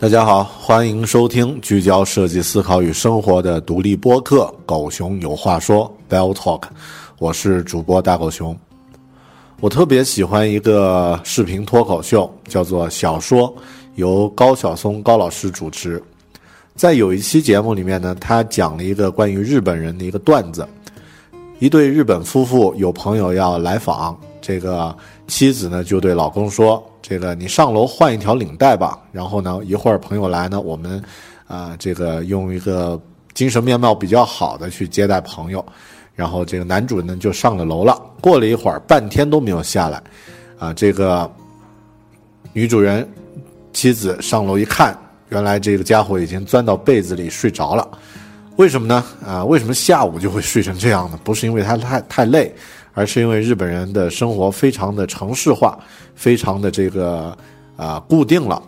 大家好，欢迎收听聚焦设计思考与生活的独立播客《狗熊有话说》（Bell Talk），我是主播大狗熊。我特别喜欢一个视频脱口秀，叫做《小说》，由高晓松高老师主持。在有一期节目里面呢，他讲了一个关于日本人的一个段子。一对日本夫妇有朋友要来访，这个妻子呢就对老公说。这个你上楼换一条领带吧，然后呢，一会儿朋友来呢，我们，啊，这个用一个精神面貌比较好的去接待朋友，然后这个男主人呢就上了楼了。过了一会儿，半天都没有下来，啊，这个女主人妻子上楼一看，原来这个家伙已经钻到被子里睡着了。为什么呢？啊，为什么下午就会睡成这样呢？不是因为他太太累。而是因为日本人的生活非常的城市化，非常的这个啊固定了，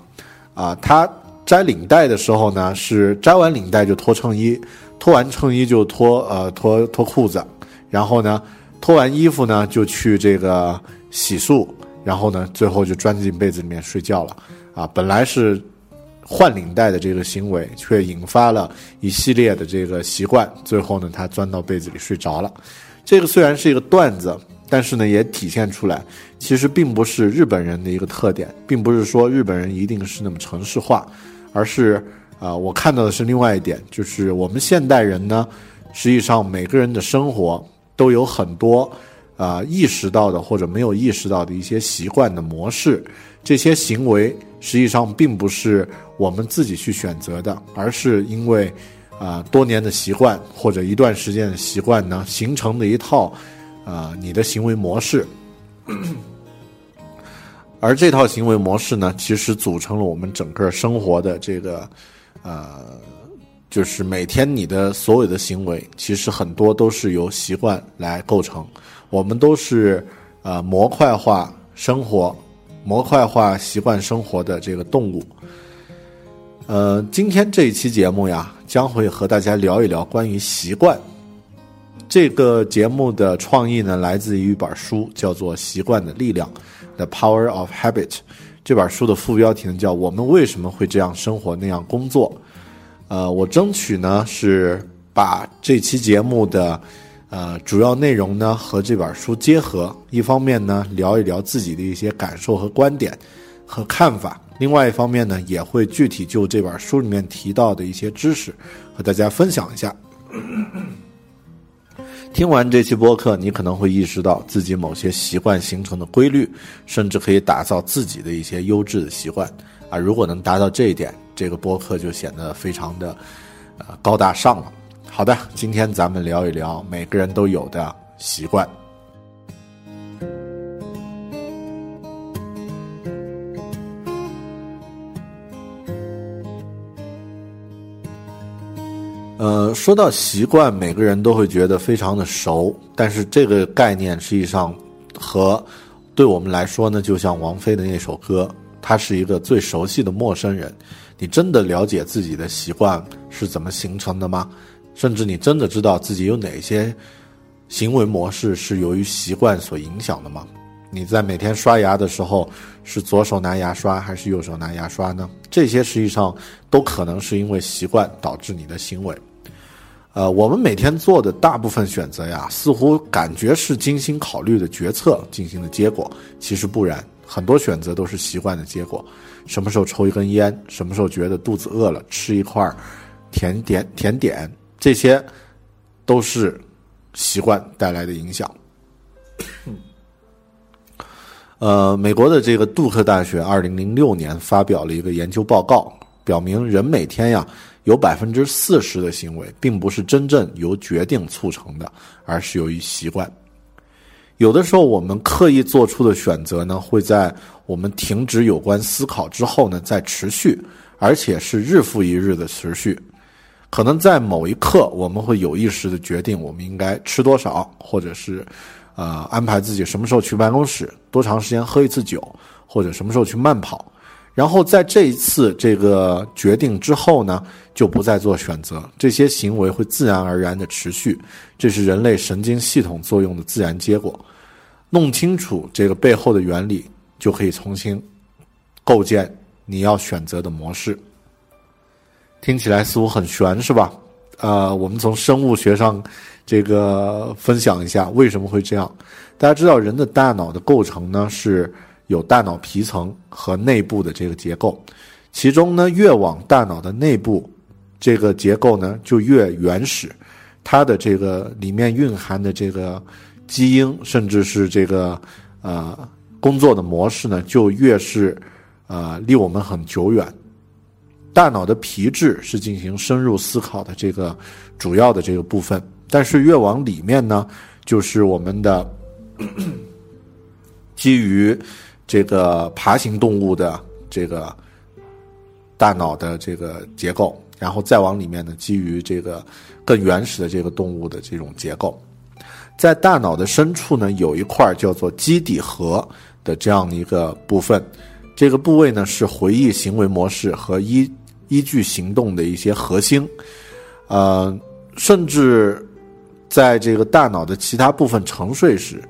啊，他摘领带的时候呢，是摘完领带就脱衬衣，脱完衬衣就脱呃脱脱裤子，然后呢，脱完衣服呢就去这个洗漱，然后呢，最后就钻进被子里面睡觉了，啊，本来是换领带的这个行为，却引发了一系列的这个习惯，最后呢，他钻到被子里睡着了。这个虽然是一个段子，但是呢，也体现出来，其实并不是日本人的一个特点，并不是说日本人一定是那么城市化，而是啊，我看到的是另外一点，就是我们现代人呢，实际上每个人的生活都有很多啊意识到的或者没有意识到的一些习惯的模式，这些行为实际上并不是我们自己去选择的，而是因为。啊，多年的习惯或者一段时间的习惯呢，形成的一套，啊，你的行为模式。而这套行为模式呢，其实组成了我们整个生活的这个，呃，就是每天你的所有的行为，其实很多都是由习惯来构成。我们都是呃模块化生活、模块化习惯生活的这个动物。呃，今天这一期节目呀。将会和大家聊一聊关于习惯。这个节目的创意呢，来自于一本书，叫做《习惯的力量》（The Power of Habit）。这本书的副标题呢叫“我们为什么会这样生活那样工作”。呃，我争取呢是把这期节目的呃主要内容呢和这本书结合，一方面呢聊一聊自己的一些感受和观点，和看法。另外一方面呢，也会具体就这本书里面提到的一些知识和大家分享一下。听完这期播客，你可能会意识到自己某些习惯形成的规律，甚至可以打造自己的一些优质的习惯啊！如果能达到这一点，这个播客就显得非常的呃高大上了。好的，今天咱们聊一聊每个人都有的习惯。呃，说到习惯，每个人都会觉得非常的熟，但是这个概念实际上和对我们来说呢，就像王菲的那首歌，他是一个最熟悉的陌生人。你真的了解自己的习惯是怎么形成的吗？甚至你真的知道自己有哪些行为模式是由于习惯所影响的吗？你在每天刷牙的时候是左手拿牙刷还是右手拿牙刷呢？这些实际上都可能是因为习惯导致你的行为。呃，我们每天做的大部分选择呀，似乎感觉是精心考虑的决策进行的结果，其实不然，很多选择都是习惯的结果。什么时候抽一根烟，什么时候觉得肚子饿了，吃一块甜点，甜点，这些都是习惯带来的影响。呃，美国的这个杜克大学二零零六年发表了一个研究报告，表明人每天呀。有百分之四十的行为，并不是真正由决定促成的，而是由于习惯。有的时候，我们刻意做出的选择呢，会在我们停止有关思考之后呢，再持续，而且是日复一日的持续。可能在某一刻，我们会有意识的决定我们应该吃多少，或者是，呃，安排自己什么时候去办公室，多长时间喝一次酒，或者什么时候去慢跑。然后在这一次这个决定之后呢，就不再做选择，这些行为会自然而然的持续，这是人类神经系统作用的自然结果。弄清楚这个背后的原理，就可以重新构建你要选择的模式。听起来似乎很玄，是吧？呃，我们从生物学上这个分享一下为什么会这样。大家知道，人的大脑的构成呢是。有大脑皮层和内部的这个结构，其中呢，越往大脑的内部，这个结构呢就越原始，它的这个里面蕴含的这个基因，甚至是这个呃工作的模式呢，就越是呃离我们很久远。大脑的皮质是进行深入思考的这个主要的这个部分，但是越往里面呢，就是我们的 基于。这个爬行动物的这个大脑的这个结构，然后再往里面呢，基于这个更原始的这个动物的这种结构，在大脑的深处呢，有一块叫做基底核的这样一个部分，这个部位呢是回忆行为模式和依依据行动的一些核心，呃，甚至在这个大脑的其他部分沉睡时，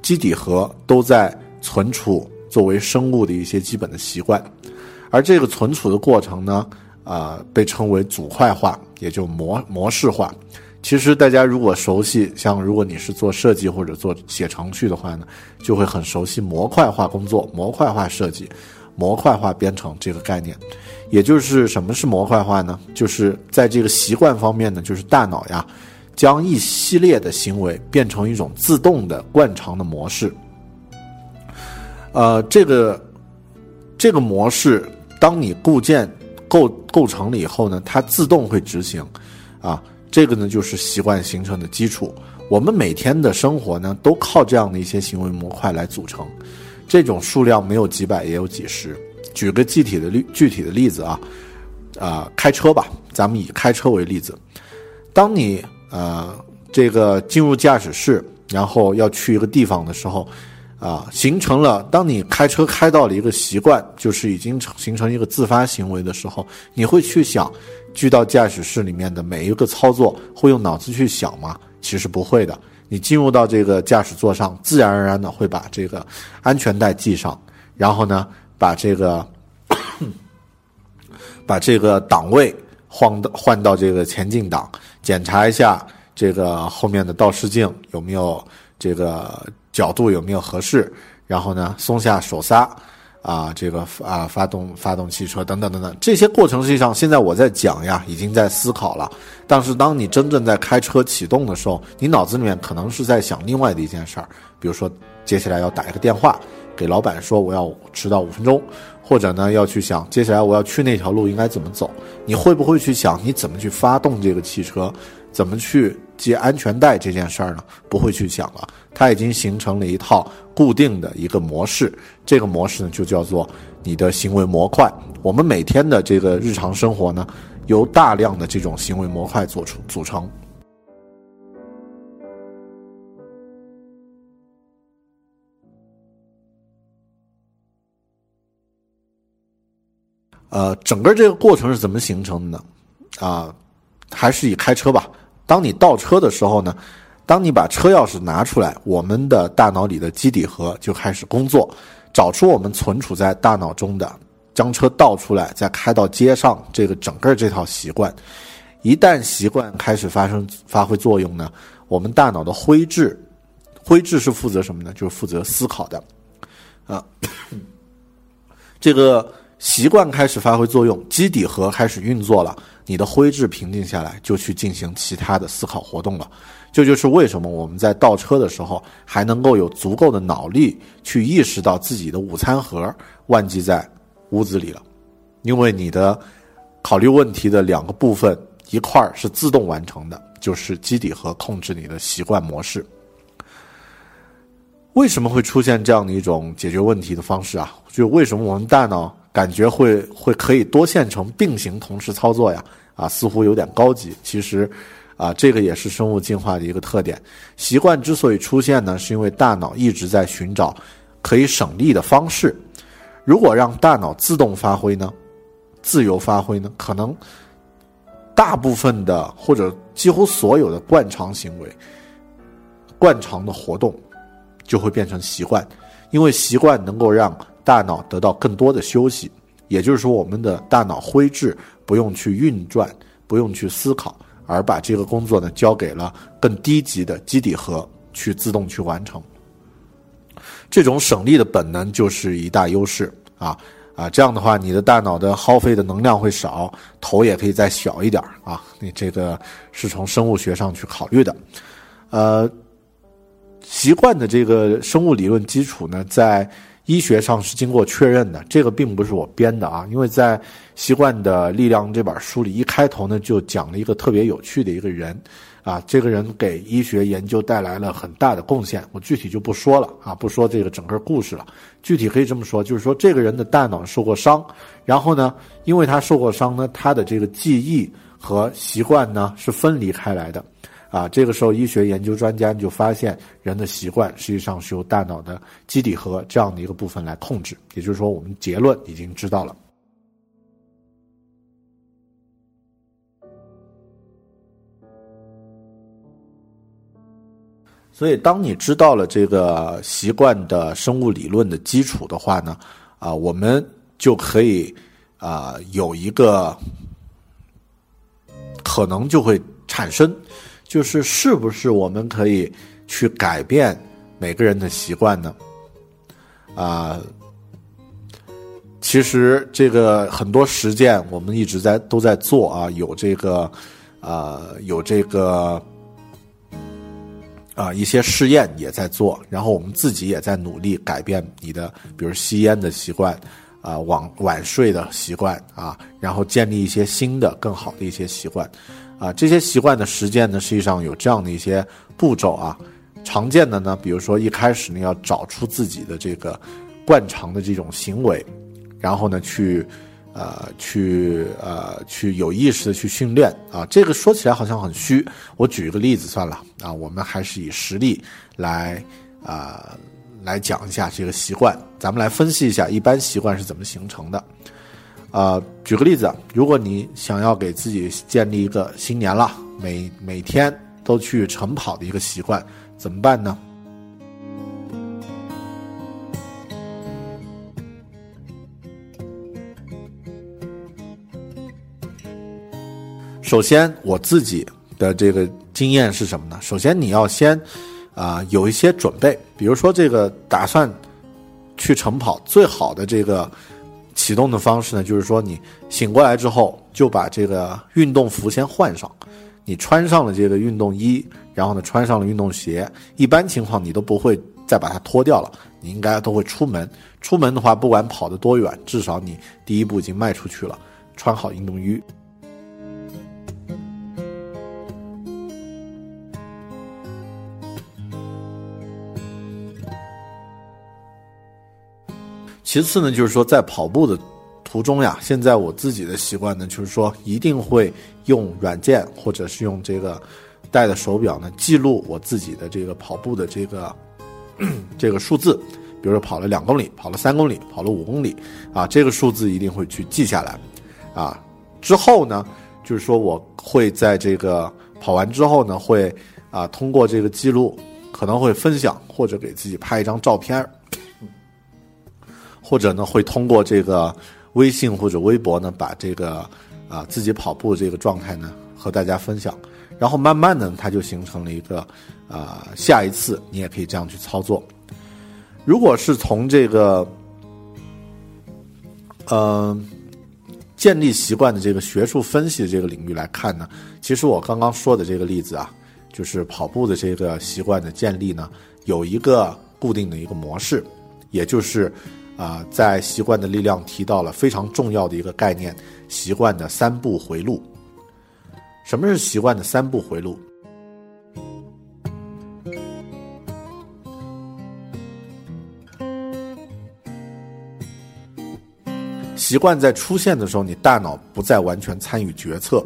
基底核都在存储。作为生物的一些基本的习惯，而这个存储的过程呢，啊，被称为组块化，也就模模式化。其实大家如果熟悉，像如果你是做设计或者做写程序的话呢，就会很熟悉模块化工作、模块化设计、模块化编程这个概念。也就是什么是模块化呢？就是在这个习惯方面呢，就是大脑呀，将一系列的行为变成一种自动的惯常的模式。呃，这个这个模式，当你构建构构成了以后呢，它自动会执行，啊，这个呢就是习惯形成的基础。我们每天的生活呢，都靠这样的一些行为模块来组成，这种数量没有几百也有几十。举个具体的例具体的例子啊，啊，开车吧，咱们以开车为例子，当你呃这个进入驾驶室，然后要去一个地方的时候。啊，形成了。当你开车开到了一个习惯，就是已经形成一个自发行为的时候，你会去想，去到驾驶室里面的每一个操作，会用脑子去想吗？其实不会的。你进入到这个驾驶座上，自然而然的会把这个安全带系上，然后呢，把这个把这个档位换到换到这个前进档，检查一下这个后面的倒视镜有没有这个。角度有没有合适？然后呢，松下手刹，啊，这个啊，发动发动汽车等等等等，这些过程实际上现在我在讲呀，已经在思考了。但是当你真正在开车启动的时候，你脑子里面可能是在想另外的一件事儿，比如说接下来要打一个电话给老板说我要迟到五分钟，或者呢要去想接下来我要去那条路应该怎么走。你会不会去想你怎么去发动这个汽车，怎么去系安全带这件事儿呢？不会去想了，它已经形成了一套。固定的一个模式，这个模式呢就叫做你的行为模块。我们每天的这个日常生活呢，由大量的这种行为模块做出组成。呃，整个这个过程是怎么形成的呢？啊，还是以开车吧。当你倒车的时候呢？当你把车钥匙拿出来，我们的大脑里的基底核就开始工作，找出我们存储在大脑中的，将车倒出来，再开到街上，这个整个这套习惯，一旦习惯开始发生发挥作用呢，我们大脑的灰质，灰质是负责什么呢？就是负责思考的，啊，这个习惯开始发挥作用，基底核开始运作了，你的灰质平静下来，就去进行其他的思考活动了。这就是为什么我们在倒车的时候还能够有足够的脑力去意识到自己的午餐盒忘记在屋子里了，因为你的考虑问题的两个部分一块儿是自动完成的，就是基底和控制你的习惯模式。为什么会出现这样的一种解决问题的方式啊？就为什么我们大脑感觉会会可以多线程并行同时操作呀？啊，似乎有点高级，其实。啊，这个也是生物进化的一个特点。习惯之所以出现呢，是因为大脑一直在寻找可以省力的方式。如果让大脑自动发挥呢，自由发挥呢，可能大部分的或者几乎所有的惯常行为、惯常的活动就会变成习惯，因为习惯能够让大脑得到更多的休息。也就是说，我们的大脑灰质不用去运转，不用去思考。而把这个工作呢交给了更低级的基底核去自动去完成，这种省力的本能就是一大优势啊啊！这样的话，你的大脑的耗费的能量会少，头也可以再小一点啊。你这个是从生物学上去考虑的，呃，习惯的这个生物理论基础呢，在。医学上是经过确认的，这个并不是我编的啊，因为在《习惯的力量》这本书里，一开头呢就讲了一个特别有趣的一个人，啊，这个人给医学研究带来了很大的贡献，我具体就不说了啊，不说这个整个故事了，具体可以这么说，就是说这个人的大脑受过伤，然后呢，因为他受过伤呢，他的这个记忆和习惯呢是分离开来的。啊，这个时候医学研究专家就发现，人的习惯实际上是由大脑的基底核这样的一个部分来控制。也就是说，我们结论已经知道了。所以，当你知道了这个习惯的生物理论的基础的话呢，啊，我们就可以啊有一个可能就会产生。就是是不是我们可以去改变每个人的习惯呢？啊，其实这个很多实践我们一直在都在做啊，有这个啊，有这个啊一些试验也在做，然后我们自己也在努力改变你的，比如吸烟的习惯啊，晚晚睡的习惯啊，然后建立一些新的更好的一些习惯。啊，这些习惯的实践呢，实际上有这样的一些步骤啊。常见的呢，比如说一开始呢，要找出自己的这个惯常的这种行为，然后呢，去呃，去呃，去有意识的去训练啊。这个说起来好像很虚，我举一个例子算了啊。我们还是以实例来啊来讲一下这个习惯。咱们来分析一下一般习惯是怎么形成的。啊，举个例子，如果你想要给自己建立一个新年了，每每天都去晨跑的一个习惯，怎么办呢？首先，我自己的这个经验是什么呢？首先，你要先啊有一些准备，比如说这个打算去晨跑最好的这个启动的方式呢，就是说你醒过来之后就把这个运动服先换上，你穿上了这个运动衣，然后呢穿上了运动鞋，一般情况你都不会再把它脱掉了，你应该都会出门。出门的话，不管跑得多远，至少你第一步已经迈出去了，穿好运动衣。其次呢，就是说在跑步的途中呀，现在我自己的习惯呢，就是说一定会用软件或者是用这个戴的手表呢，记录我自己的这个跑步的这个 这个数字，比如说跑了两公里，跑了三公里，跑了五公里，啊，这个数字一定会去记下来，啊，之后呢，就是说我会在这个跑完之后呢，会啊通过这个记录，可能会分享或者给自己拍一张照片。或者呢，会通过这个微信或者微博呢，把这个啊自己跑步这个状态呢和大家分享，然后慢慢的它就形成了一个啊下一次你也可以这样去操作。如果是从这个嗯建立习惯的这个学术分析的这个领域来看呢，其实我刚刚说的这个例子啊，就是跑步的这个习惯的建立呢，有一个固定的一个模式，也就是。啊，在习惯的力量提到了非常重要的一个概念——习惯的三步回路。什么是习惯的三步回路？习惯在出现的时候，你大脑不再完全参与决策，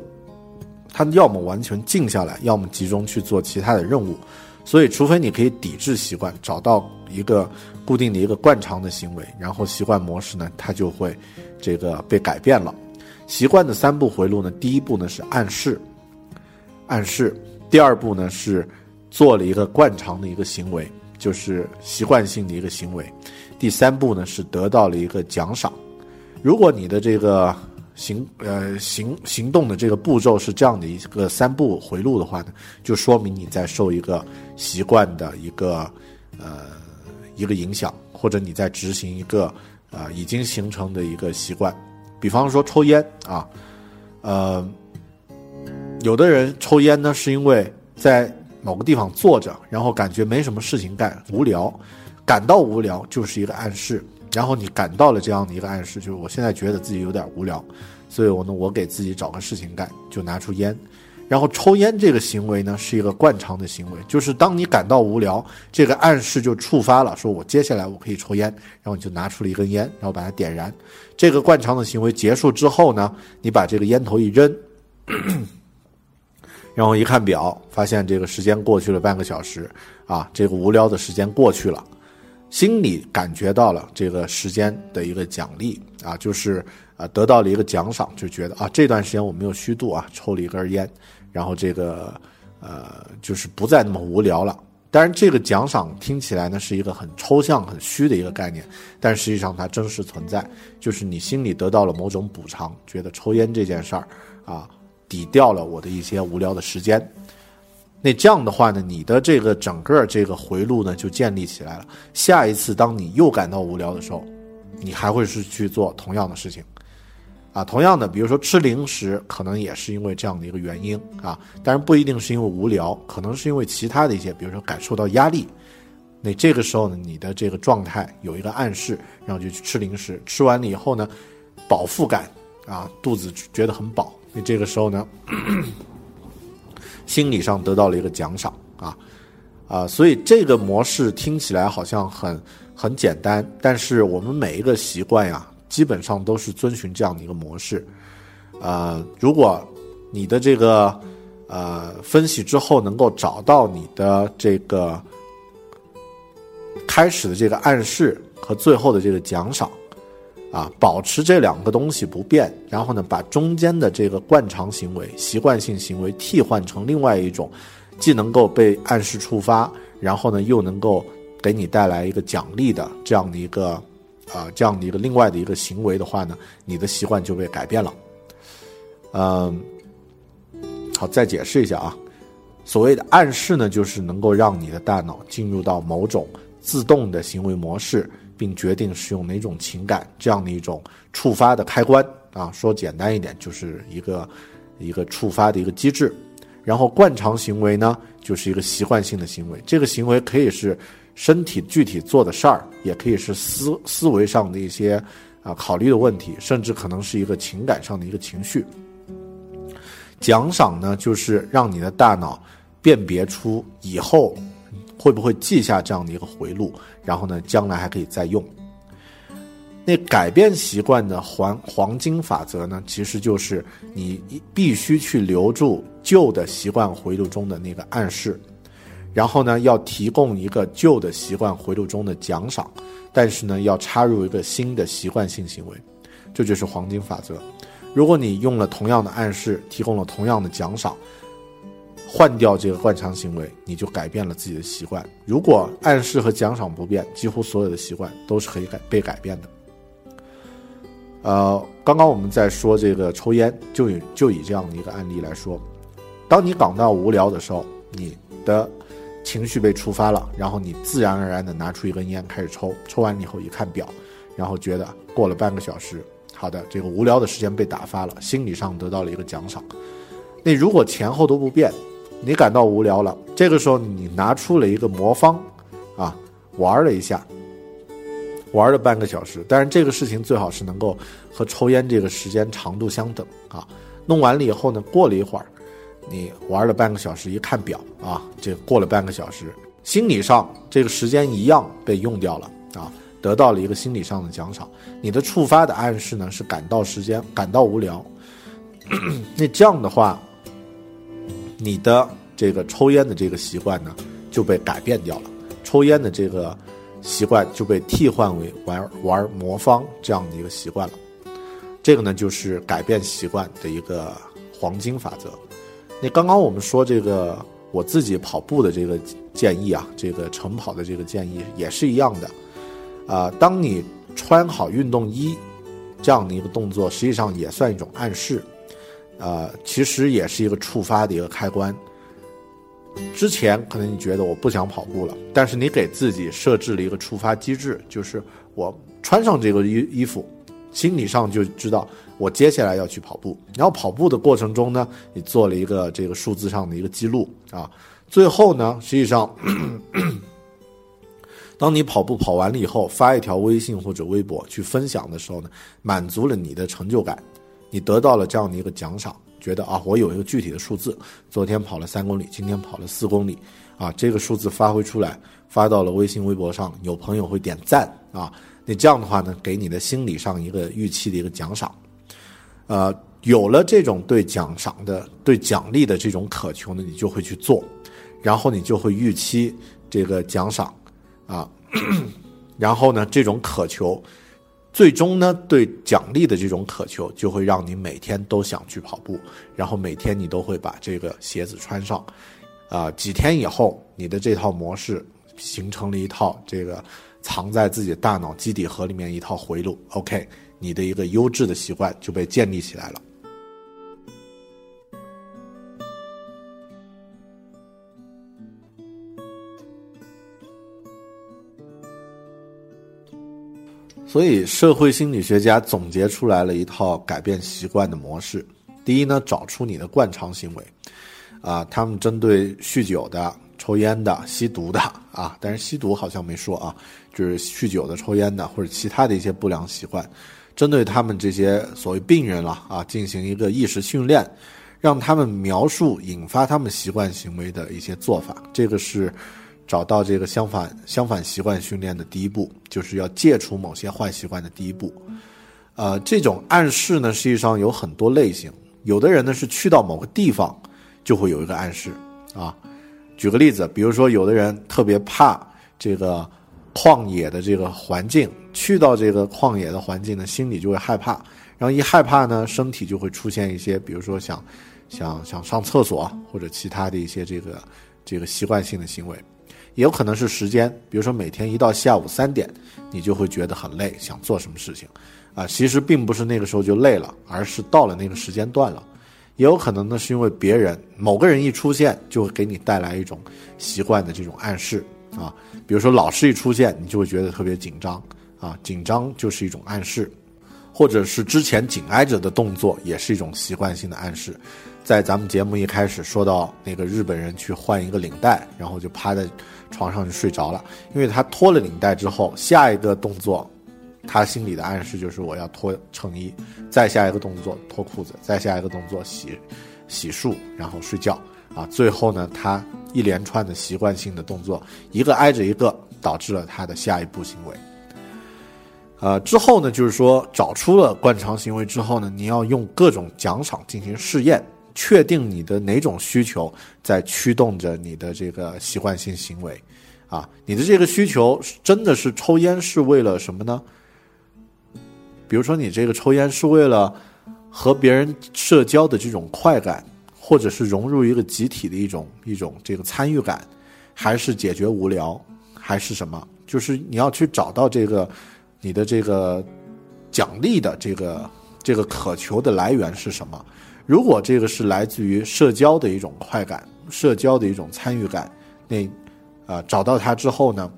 它要么完全静下来，要么集中去做其他的任务。所以，除非你可以抵制习惯，找到一个固定的一个惯常的行为，然后习惯模式呢，它就会这个被改变了。习惯的三步回路呢，第一步呢是暗示，暗示；第二步呢是做了一个惯常的一个行为，就是习惯性的一个行为；第三步呢是得到了一个奖赏。如果你的这个行呃行行动的这个步骤是这样的一个三步回路的话呢，就说明你在受一个习惯的一个呃一个影响，或者你在执行一个啊已经形成的一个习惯。比方说抽烟啊，呃，有的人抽烟呢是因为在某个地方坐着，然后感觉没什么事情干，无聊，感到无聊就是一个暗示。然后你感到了这样的一个暗示，就是我现在觉得自己有点无聊，所以我呢，我给自己找个事情干，就拿出烟。然后抽烟这个行为呢，是一个惯常的行为，就是当你感到无聊，这个暗示就触发了，说我接下来我可以抽烟，然后你就拿出了一根烟，然后把它点燃。这个惯常的行为结束之后呢，你把这个烟头一扔，然后一看表，发现这个时间过去了半个小时，啊，这个无聊的时间过去了。心里感觉到了这个时间的一个奖励啊，就是啊得到了一个奖赏，就觉得啊这段时间我没有虚度啊，抽了一根烟，然后这个呃就是不再那么无聊了。当然，这个奖赏听起来呢是一个很抽象、很虚的一个概念，但实际上它真实存在，就是你心里得到了某种补偿，觉得抽烟这件事儿啊抵掉了我的一些无聊的时间。那这样的话呢，你的这个整个这个回路呢就建立起来了。下一次当你又感到无聊的时候，你还会是去做同样的事情，啊，同样的，比如说吃零食，可能也是因为这样的一个原因啊，当然不一定是因为无聊，可能是因为其他的一些，比如说感受到压力。那这个时候呢，你的这个状态有一个暗示，然后就去吃零食，吃完了以后呢，饱腹感啊，肚子觉得很饱。那这个时候呢。心理上得到了一个奖赏啊，啊，所以这个模式听起来好像很很简单，但是我们每一个习惯呀，基本上都是遵循这样的一个模式。呃，如果你的这个呃分析之后能够找到你的这个开始的这个暗示和最后的这个奖赏。啊，保持这两个东西不变，然后呢，把中间的这个惯常行为、习惯性行为替换成另外一种，既能够被暗示触发，然后呢，又能够给你带来一个奖励的这样的一个，啊，这样的一个另外的一个行为的话呢，你的习惯就被改变了。嗯，好，再解释一下啊，所谓的暗示呢，就是能够让你的大脑进入到某种自动的行为模式。并决定使用哪种情感这样的一种触发的开关啊。说简单一点，就是一个一个触发的一个机制。然后惯常行为呢，就是一个习惯性的行为。这个行为可以是身体具体做的事儿，也可以是思思维上的一些啊考虑的问题，甚至可能是一个情感上的一个情绪。奖赏呢，就是让你的大脑辨别出以后会不会记下这样的一个回路，然后呢，将来还可以再用。那改变习惯的黄黄金法则呢，其实就是你必须去留住旧的习惯回路中的那个暗示，然后呢，要提供一个旧的习惯回路中的奖赏，但是呢，要插入一个新的习惯性行为，这就是黄金法则。如果你用了同样的暗示，提供了同样的奖赏，换掉这个惯常行为，你就改变了自己的习惯。如果暗示和奖赏不变，几乎所有的习惯都是可以改被改变的。呃，刚刚我们在说这个抽烟，就以就以这样的一个案例来说，当你感到无聊的时候，你的情绪被触发了，然后你自然而然的拿出一根烟开始抽，抽完以后一看表，然后觉得过了半个小时。好的，这个无聊的时间被打发了，心理上得到了一个奖赏。那如果前后都不变，你感到无聊了，这个时候你拿出了一个魔方，啊，玩了一下，玩了半个小时。但是这个事情最好是能够和抽烟这个时间长度相等啊。弄完了以后呢，过了一会儿，你玩了半个小时，一看表啊，这过了半个小时，心理上这个时间一样被用掉了啊。得到了一个心理上的奖赏，你的触发的暗示呢是感到时间感到无聊，那这样的话，你的这个抽烟的这个习惯呢就被改变掉了，抽烟的这个习惯就被替换为玩玩魔方这样的一个习惯了，这个呢就是改变习惯的一个黄金法则。那刚刚我们说这个我自己跑步的这个建议啊，这个晨跑的这个建议也是一样的。啊，当你穿好运动衣，这样的一个动作，实际上也算一种暗示，呃，其实也是一个触发的一个开关。之前可能你觉得我不想跑步了，但是你给自己设置了一个触发机制，就是我穿上这个衣衣服，心理上就知道我接下来要去跑步。然后跑步的过程中呢，你做了一个这个数字上的一个记录啊，最后呢，实际上。当你跑步跑完了以后，发一条微信或者微博去分享的时候呢，满足了你的成就感，你得到了这样的一个奖赏，觉得啊，我有一个具体的数字，昨天跑了三公里，今天跑了四公里，啊，这个数字发挥出来，发到了微信微博上，有朋友会点赞啊，那这样的话呢，给你的心理上一个预期的一个奖赏，呃，有了这种对奖赏的、对奖励的这种渴求呢，你就会去做，然后你就会预期这个奖赏。啊，然后呢，这种渴求，最终呢，对奖励的这种渴求，就会让你每天都想去跑步，然后每天你都会把这个鞋子穿上，啊，几天以后，你的这套模式形成了一套这个藏在自己大脑基底核里面一套回路，OK，你的一个优质的习惯就被建立起来了。所以，社会心理学家总结出来了一套改变习惯的模式。第一呢，找出你的惯常行为，啊，他们针对酗酒的、抽烟的、吸毒的，啊，但是吸毒好像没说啊，就是酗酒的、抽烟的或者其他的一些不良习惯，针对他们这些所谓病人了啊，进行一个意识训练，让他们描述引发他们习惯行为的一些做法。这个是。找到这个相反相反习惯训练的第一步，就是要戒除某些坏习惯的第一步。呃，这种暗示呢，实际上有很多类型。有的人呢是去到某个地方，就会有一个暗示啊。举个例子，比如说有的人特别怕这个旷野的这个环境，去到这个旷野的环境呢，心里就会害怕。然后一害怕呢，身体就会出现一些，比如说想想想上厕所或者其他的一些这个这个习惯性的行为。也有可能是时间，比如说每天一到下午三点，你就会觉得很累，想做什么事情，啊，其实并不是那个时候就累了，而是到了那个时间段了。也有可能呢，是因为别人某个人一出现，就会给你带来一种习惯的这种暗示啊，比如说老师一出现，你就会觉得特别紧张啊，紧张就是一种暗示，或者是之前紧挨着的动作也是一种习惯性的暗示。在咱们节目一开始说到那个日本人去换一个领带，然后就趴在床上就睡着了，因为他脱了领带之后，下一个动作，他心里的暗示就是我要脱衬衣，再下一个动作脱裤子，再下一个动作洗洗漱，然后睡觉啊。最后呢，他一连串的习惯性的动作，一个挨着一个，导致了他的下一步行为。呃，之后呢，就是说找出了惯常行为之后呢，你要用各种奖赏进行试验。确定你的哪种需求在驱动着你的这个习惯性行为，啊，你的这个需求真的是抽烟是为了什么呢？比如说你这个抽烟是为了和别人社交的这种快感，或者是融入一个集体的一种一种这个参与感，还是解决无聊，还是什么？就是你要去找到这个你的这个奖励的这个这个渴求的来源是什么？如果这个是来自于社交的一种快感，社交的一种参与感，那，啊，找到它之后呢，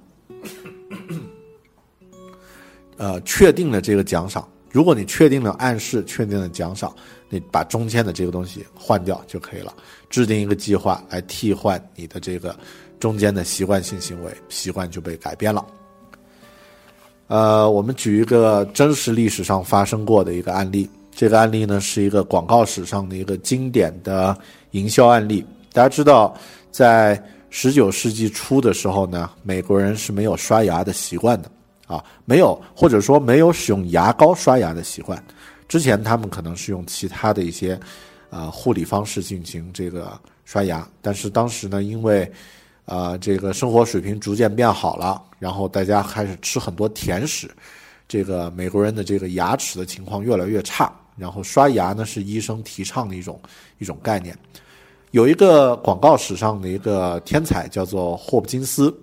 呃，确定了这个奖赏。如果你确定了暗示，确定了奖赏，你把中间的这个东西换掉就可以了。制定一个计划来替换你的这个中间的习惯性行为，习惯就被改变了。呃，我们举一个真实历史上发生过的一个案例。这个案例呢，是一个广告史上的一个经典的营销案例。大家知道，在十九世纪初的时候呢，美国人是没有刷牙的习惯的啊，没有或者说没有使用牙膏刷牙的习惯。之前他们可能是用其他的一些啊护理方式进行这个刷牙，但是当时呢，因为啊这个生活水平逐渐变好了，然后大家开始吃很多甜食，这个美国人的这个牙齿的情况越来越差。然后刷牙呢是医生提倡的一种一种概念。有一个广告史上的一个天才叫做霍普金斯，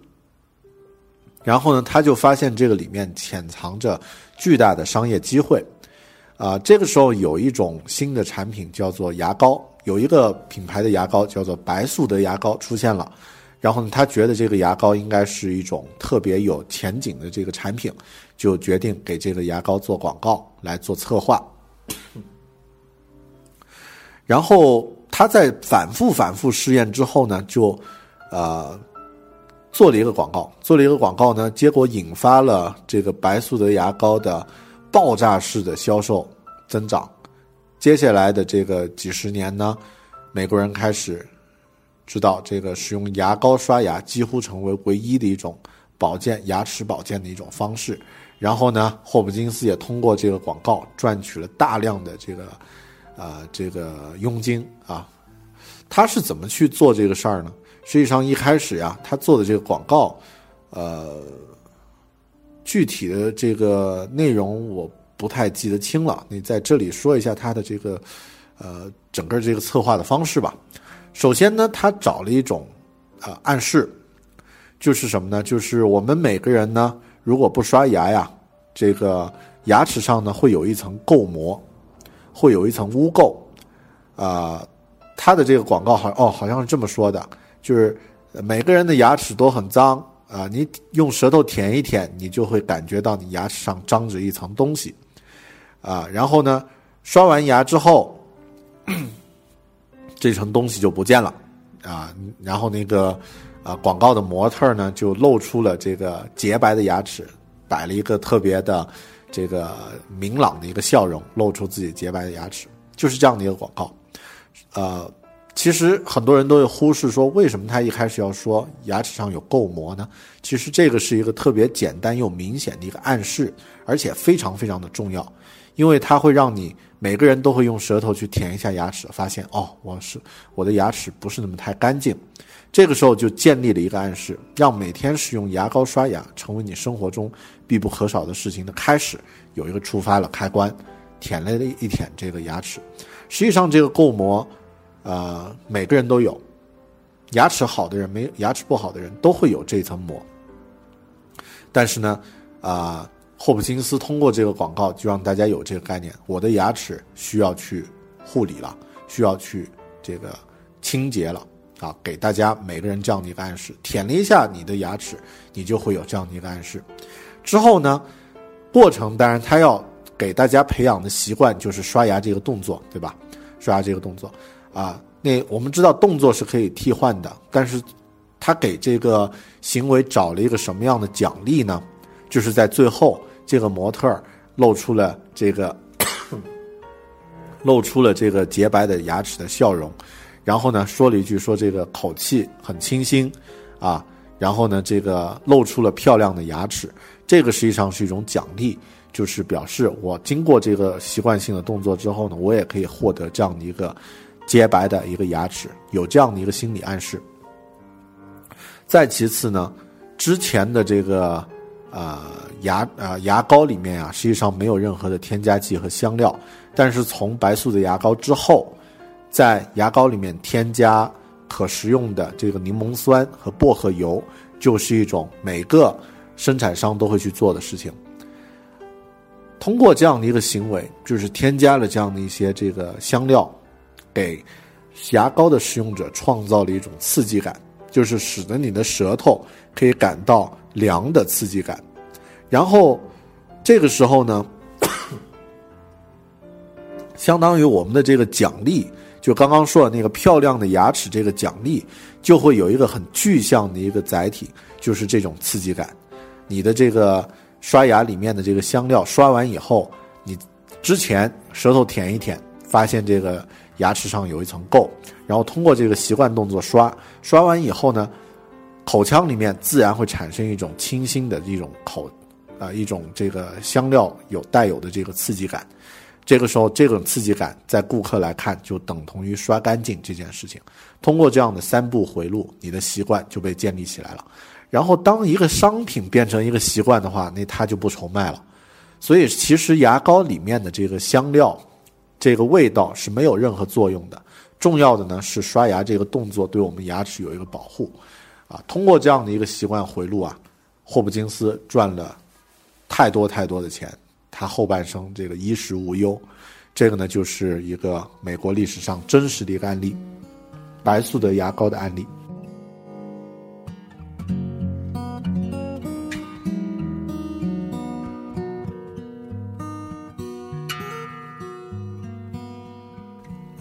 然后呢他就发现这个里面潜藏着巨大的商业机会。啊，这个时候有一种新的产品叫做牙膏，有一个品牌的牙膏叫做白素德牙膏出现了。然后呢他觉得这个牙膏应该是一种特别有前景的这个产品，就决定给这个牙膏做广告来做策划。然后他在反复反复试验之后呢，就，呃，做了一个广告，做了一个广告呢，结果引发了这个白素德牙膏的爆炸式的销售增长。接下来的这个几十年呢，美国人开始知道这个使用牙膏刷牙几乎成为唯一的一种保健牙齿保健的一种方式。然后呢，霍普金斯也通过这个广告赚取了大量的这个，呃，这个佣金啊。他是怎么去做这个事儿呢？实际上一开始呀，他做的这个广告，呃，具体的这个内容我不太记得清了。你在这里说一下他的这个，呃，整个这个策划的方式吧。首先呢，他找了一种，呃，暗示，就是什么呢？就是我们每个人呢。如果不刷牙呀，这个牙齿上呢会有一层垢膜，会有一层污垢，啊，他的这个广告好哦，好像是这么说的，就是每个人的牙齿都很脏啊，你用舌头舔一舔，你就会感觉到你牙齿上长着一层东西，啊，然后呢，刷完牙之后，这层东西就不见了，啊，然后那个。啊，广告的模特呢就露出了这个洁白的牙齿，摆了一个特别的这个明朗的一个笑容，露出自己洁白的牙齿，就是这样的一个广告。呃，其实很多人都会忽视说，为什么他一开始要说牙齿上有垢膜呢？其实这个是一个特别简单又明显的一个暗示，而且非常非常的重要，因为它会让你每个人都会用舌头去舔一下牙齿，发现哦，我是我的牙齿不是那么太干净。这个时候就建立了一个暗示，让每天使用牙膏刷牙成为你生活中必不可少的事情的开始，有一个触发了开关，舔了一舔这个牙齿。实际上，这个垢膜，呃，每个人都有，牙齿好的人没牙齿不好的人都会有这层膜。但是呢，啊，霍普金斯通过这个广告就让大家有这个概念：我的牙齿需要去护理了，需要去这个清洁了。啊，给大家每个人这样的一个暗示，舔了一下你的牙齿，你就会有这样的一个暗示。之后呢，过程当然他要给大家培养的习惯就是刷牙这个动作，对吧？刷牙这个动作啊，那我们知道动作是可以替换的，但是他给这个行为找了一个什么样的奖励呢？就是在最后，这个模特露出了这个 露出了这个洁白的牙齿的笑容，然后呢说了一句说这个口气很清新啊，然后呢这个露出了漂亮的牙齿，这个实际上是一种奖励，就是表示我经过这个习惯性的动作之后呢，我也可以获得这样的一个洁白的一个牙齿，有这样的一个心理暗示。再其次呢，之前的这个。呃，牙呃牙膏里面啊，实际上没有任何的添加剂和香料，但是从白素的牙膏之后，在牙膏里面添加可食用的这个柠檬酸和薄荷油，就是一种每个生产商都会去做的事情。通过这样的一个行为，就是添加了这样的一些这个香料，给牙膏的使用者创造了一种刺激感，就是使得你的舌头可以感到。凉的刺激感，然后这个时候呢，相当于我们的这个奖励，就刚刚说的那个漂亮的牙齿，这个奖励就会有一个很具象的一个载体，就是这种刺激感。你的这个刷牙里面的这个香料刷完以后，你之前舌头舔一舔，发现这个牙齿上有一层垢，然后通过这个习惯动作刷，刷完以后呢。口腔里面自然会产生一种清新的一种口，啊，一种这个香料有带有的这个刺激感。这个时候，这种刺激感在顾客来看就等同于刷干净这件事情。通过这样的三步回路，你的习惯就被建立起来了。然后，当一个商品变成一个习惯的话，那它就不愁卖了。所以，其实牙膏里面的这个香料，这个味道是没有任何作用的。重要的呢是刷牙这个动作对我们牙齿有一个保护。啊，通过这样的一个习惯回路啊，霍普金斯赚了太多太多的钱，他后半生这个衣食无忧。这个呢，就是一个美国历史上真实的一个案例，白素的牙膏的案例。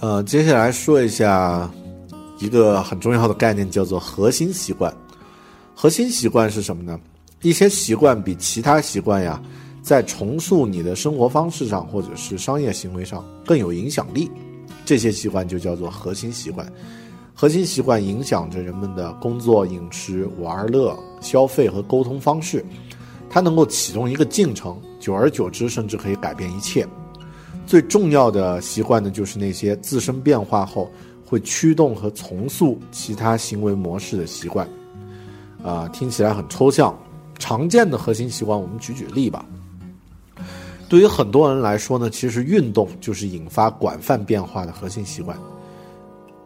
呃，接下来说一下。一个很重要的概念叫做核心习惯。核心习惯是什么呢？一些习惯比其他习惯呀，在重塑你的生活方式上或者是商业行为上更有影响力。这些习惯就叫做核心习惯。核心习惯影响着人们的工作、饮食、玩乐、消费和沟通方式。它能够启动一个进程，久而久之，甚至可以改变一切。最重要的习惯呢，就是那些自身变化后。会驱动和重塑其他行为模式的习惯，啊，听起来很抽象。常见的核心习惯，我们举举例吧。对于很多人来说呢，其实运动就是引发广泛变化的核心习惯。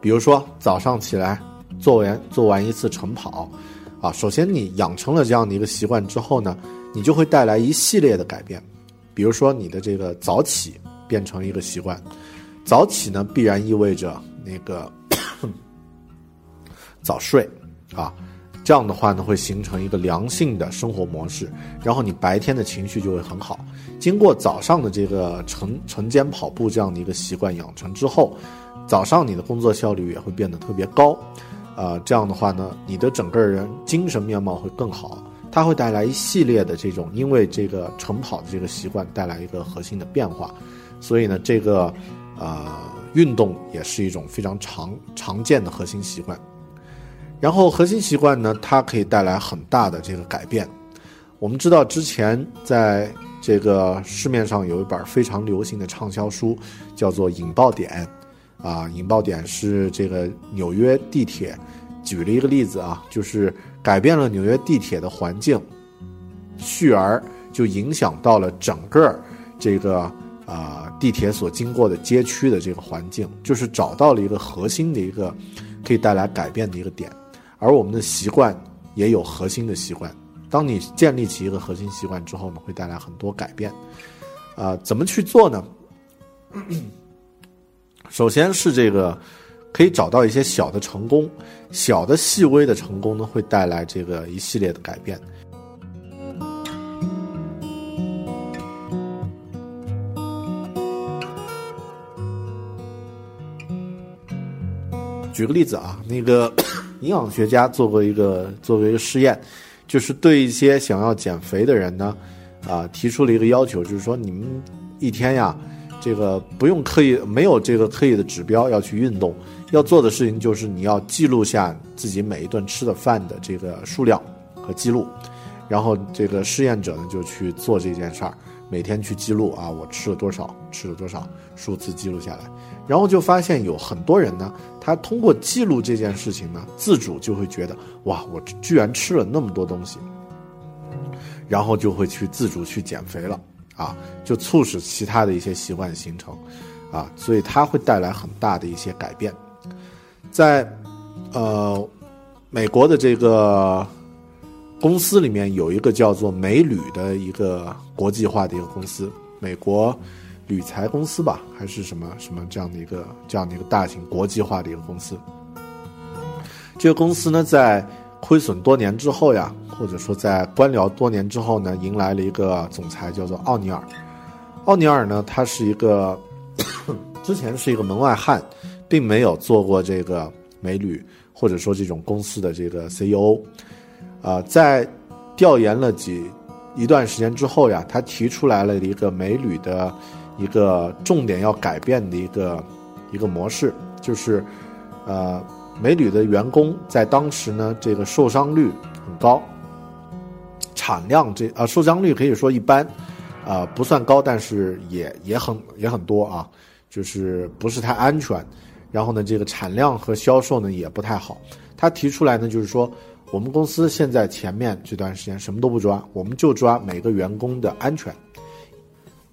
比如说，早上起来做完做完一次晨跑，啊，首先你养成了这样的一个习惯之后呢，你就会带来一系列的改变。比如说，你的这个早起变成一个习惯，早起呢必然意味着。那个 早睡啊，这样的话呢，会形成一个良性的生活模式，然后你白天的情绪就会很好。经过早上的这个晨晨间跑步这样的一个习惯养成之后，早上你的工作效率也会变得特别高。呃，这样的话呢，你的整个人精神面貌会更好。它会带来一系列的这种，因为这个晨跑的这个习惯带来一个核心的变化。所以呢，这个呃。运动也是一种非常常常见的核心习惯，然后核心习惯呢，它可以带来很大的这个改变。我们知道之前在这个市面上有一本非常流行的畅销书，叫做《引爆点》，啊，《引爆点》是这个纽约地铁举了一个例子啊，就是改变了纽约地铁的环境，续而就影响到了整个这个。啊，地铁所经过的街区的这个环境，就是找到了一个核心的一个可以带来改变的一个点。而我们的习惯也有核心的习惯，当你建立起一个核心习惯之后呢，会带来很多改变。啊，怎么去做呢？首先是这个可以找到一些小的成功，小的细微的成功呢，会带来这个一系列的改变。举个例子啊，那个 营养学家做过一个做过一个试验，就是对一些想要减肥的人呢，啊，提出了一个要求，就是说你们一天呀，这个不用刻意没有这个刻意的指标要去运动，要做的事情就是你要记录下自己每一顿吃的饭的这个数量和记录，然后这个试验者呢就去做这件事儿。每天去记录啊，我吃了多少，吃了多少，数字记录下来，然后就发现有很多人呢，他通过记录这件事情呢，自主就会觉得哇，我居然吃了那么多东西，然后就会去自主去减肥了啊，就促使其他的一些习惯形成啊，所以它会带来很大的一些改变，在呃美国的这个。公司里面有一个叫做美铝的一个国际化的一个公司，美国铝材公司吧，还是什么什么这样的一个这样的一个大型国际化的一个公司。这个公司呢，在亏损多年之后呀，或者说在官僚多年之后呢，迎来了一个总裁叫做奥尼尔。奥尼尔呢，他是一个 之前是一个门外汉，并没有做过这个美铝或者说这种公司的这个 CEO。啊，在调研了几一段时间之后呀，他提出来了一个美铝的一个重点要改变的一个一个模式，就是，呃，美铝的员工在当时呢，这个受伤率很高，产量这啊受伤率可以说一般，啊不算高，但是也也很也很多啊，就是不是太安全，然后呢，这个产量和销售呢也不太好，他提出来呢就是说。我们公司现在前面这段时间什么都不抓，我们就抓每个员工的安全，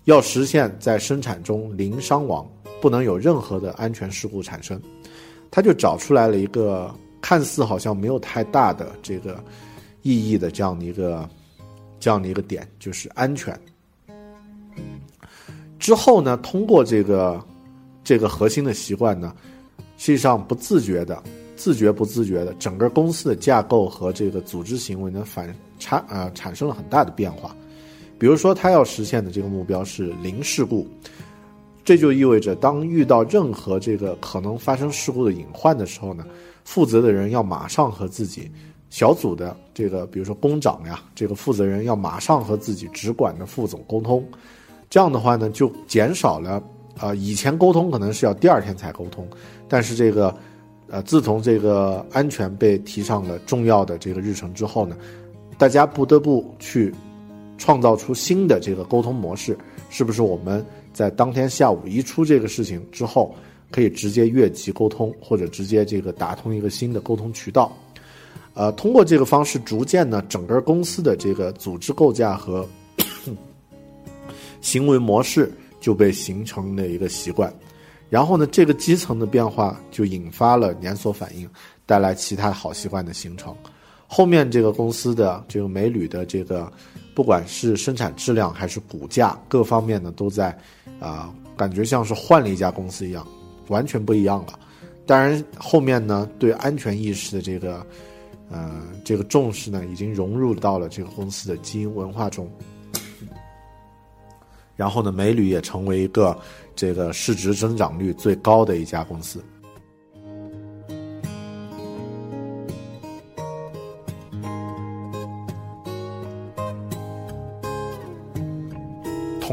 要实现在生产中零伤亡，不能有任何的安全事故产生。他就找出来了一个看似好像没有太大的这个意义的这样的一个这样的一个点，就是安全。之后呢，通过这个这个核心的习惯呢，实际上不自觉的。自觉不自觉的，整个公司的架构和这个组织行为呢，反产呃产生了很大的变化。比如说，他要实现的这个目标是零事故，这就意味着当遇到任何这个可能发生事故的隐患的时候呢，负责的人要马上和自己小组的这个，比如说工长呀，这个负责人要马上和自己直管的副总沟通。这样的话呢，就减少了啊，以前沟通可能是要第二天才沟通，但是这个。呃，自从这个安全被提上了重要的这个日程之后呢，大家不得不去创造出新的这个沟通模式。是不是我们在当天下午一出这个事情之后，可以直接越级沟通，或者直接这个打通一个新的沟通渠道？呃，通过这个方式，逐渐呢，整个公司的这个组织构架和 行为模式就被形成了一个习惯。然后呢，这个基层的变化就引发了连锁反应，带来其他好习惯的形成。后面这个公司的这个美铝的这个，不管是生产质量还是股价各方面呢，都在啊，感觉像是换了一家公司一样，完全不一样了。当然，后面呢，对安全意识的这个呃这个重视呢，已经融入到了这个公司的基因文化中。然后呢，美铝也成为一个。这个市值增长率最高的一家公司。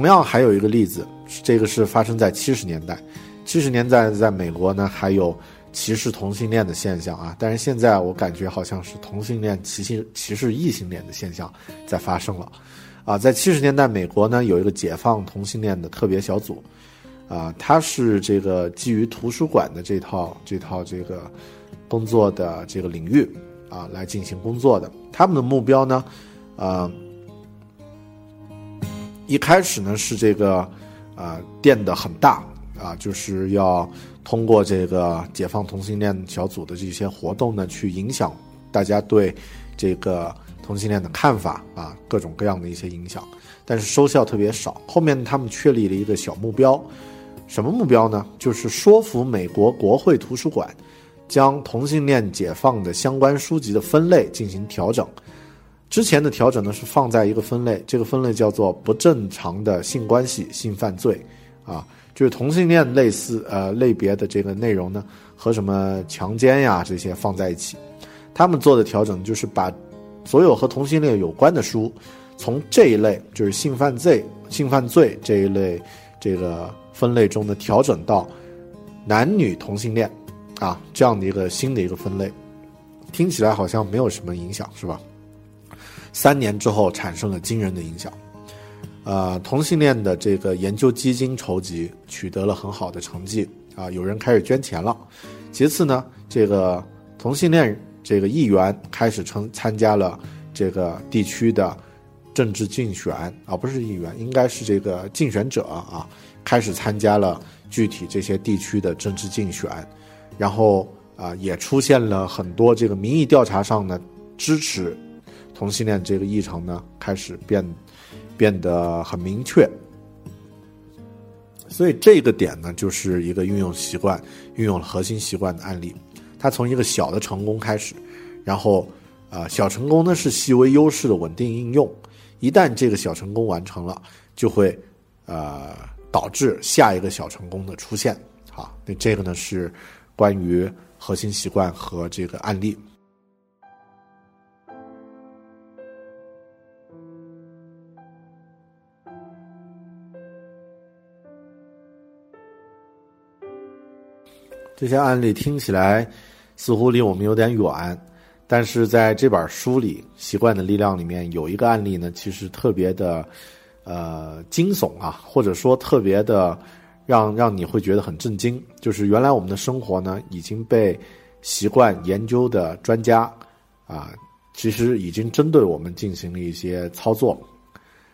同样还有一个例子，这个是发生在七十年代。七十年代在美国呢，还有歧视同性恋的现象啊，但是现在我感觉好像是同性恋歧视歧视异性恋的现象在发生了。啊，在七十年代，美国呢有一个解放同性恋的特别小组。啊，它是这个基于图书馆的这套这套这个工作的这个领域啊来进行工作的。他们的目标呢，呃，一开始呢是这个啊垫的很大啊，就是要通过这个解放同性恋小组的这些活动呢，去影响大家对这个同性恋的看法啊，各种各样的一些影响，但是收效特别少。后面他们确立了一个小目标。什么目标呢？就是说服美国国会图书馆，将同性恋解放的相关书籍的分类进行调整。之前的调整呢是放在一个分类，这个分类叫做不正常的性关系、性犯罪，啊，就是同性恋类似呃类别的这个内容呢，和什么强奸呀这些放在一起。他们做的调整就是把所有和同性恋有关的书，从这一类就是性犯罪、性犯罪这一类这个分类中呢调整到男女同性恋啊这样的一个新的一个分类。听起来好像没有什么影响，是吧？三年之后产生了惊人的影响，呃，同性恋的这个研究基金筹集取得了很好的成绩啊，有人开始捐钱了。其次呢，这个同性恋这个议员开始参参加了这个地区的政治竞选啊，不是议员，应该是这个竞选者啊，开始参加了具体这些地区的政治竞选，然后。啊，也出现了很多这个民意调查上呢，支持同性恋这个议程呢，开始变变得很明确。所以这个点呢，就是一个运用习惯、运用了核心习惯的案例。它从一个小的成功开始，然后啊，小成功呢是细微优势的稳定应用。一旦这个小成功完成了，就会呃导致下一个小成功的出现。好，那这个呢是关于。核心习惯和这个案例，这些案例听起来似乎离我们有点远，但是在这本书里，《习惯的力量》里面有一个案例呢，其实特别的呃惊悚啊，或者说特别的。让让你会觉得很震惊，就是原来我们的生活呢已经被习惯研究的专家啊，其实已经针对我们进行了一些操作。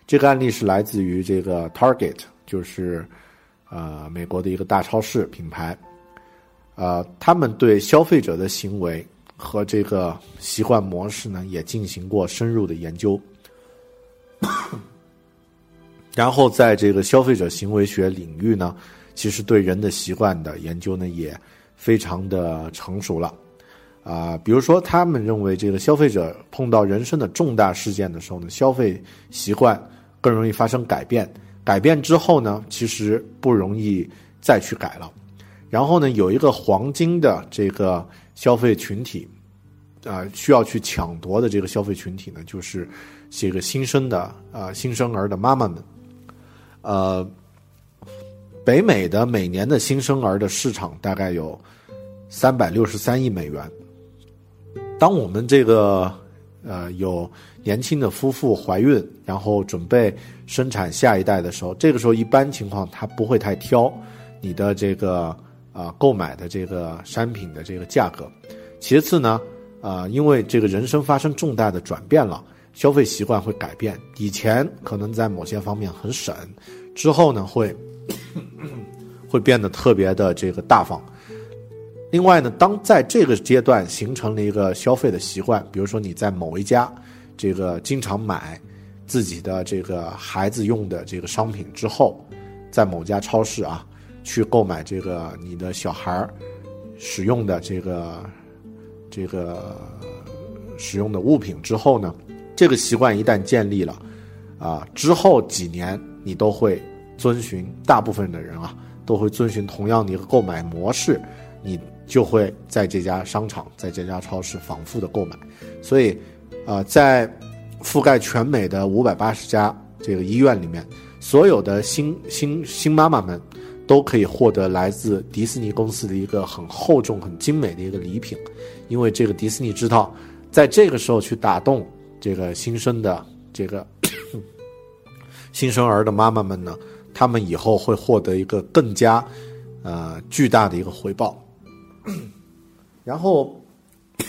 这个案例是来自于这个 Target，就是呃美国的一个大超市品牌，呃，他们对消费者的行为和这个习惯模式呢也进行过深入的研究。然后，在这个消费者行为学领域呢，其实对人的习惯的研究呢也非常的成熟了，啊，比如说他们认为这个消费者碰到人生的重大事件的时候呢，消费习惯更容易发生改变，改变之后呢，其实不容易再去改了。然后呢，有一个黄金的这个消费群体，啊，需要去抢夺的这个消费群体呢，就是这个新生的啊新生儿的妈妈们。呃，北美的每年的新生儿的市场大概有三百六十三亿美元。当我们这个呃有年轻的夫妇怀孕，然后准备生产下一代的时候，这个时候一般情况他不会太挑你的这个啊购买的这个商品的这个价格。其次呢，啊，因为这个人生发生重大的转变了。消费习惯会改变，以前可能在某些方面很省，之后呢会会变得特别的这个大方。另外呢，当在这个阶段形成了一个消费的习惯，比如说你在某一家这个经常买自己的这个孩子用的这个商品之后，在某家超市啊去购买这个你的小孩儿使用的这个这个使用的物品之后呢？这个习惯一旦建立了，啊，之后几年你都会遵循，大部分的人啊都会遵循同样的一个购买模式，你就会在这家商场，在这家超市反复的购买。所以，啊，在覆盖全美的五百八十家这个医院里面，所有的新新新妈妈们都可以获得来自迪士尼公司的一个很厚重、很精美的一个礼品，因为这个迪士尼知道，在这个时候去打动。这个新生的这个 新生儿的妈妈们呢，他们以后会获得一个更加呃巨大的一个回报。然后，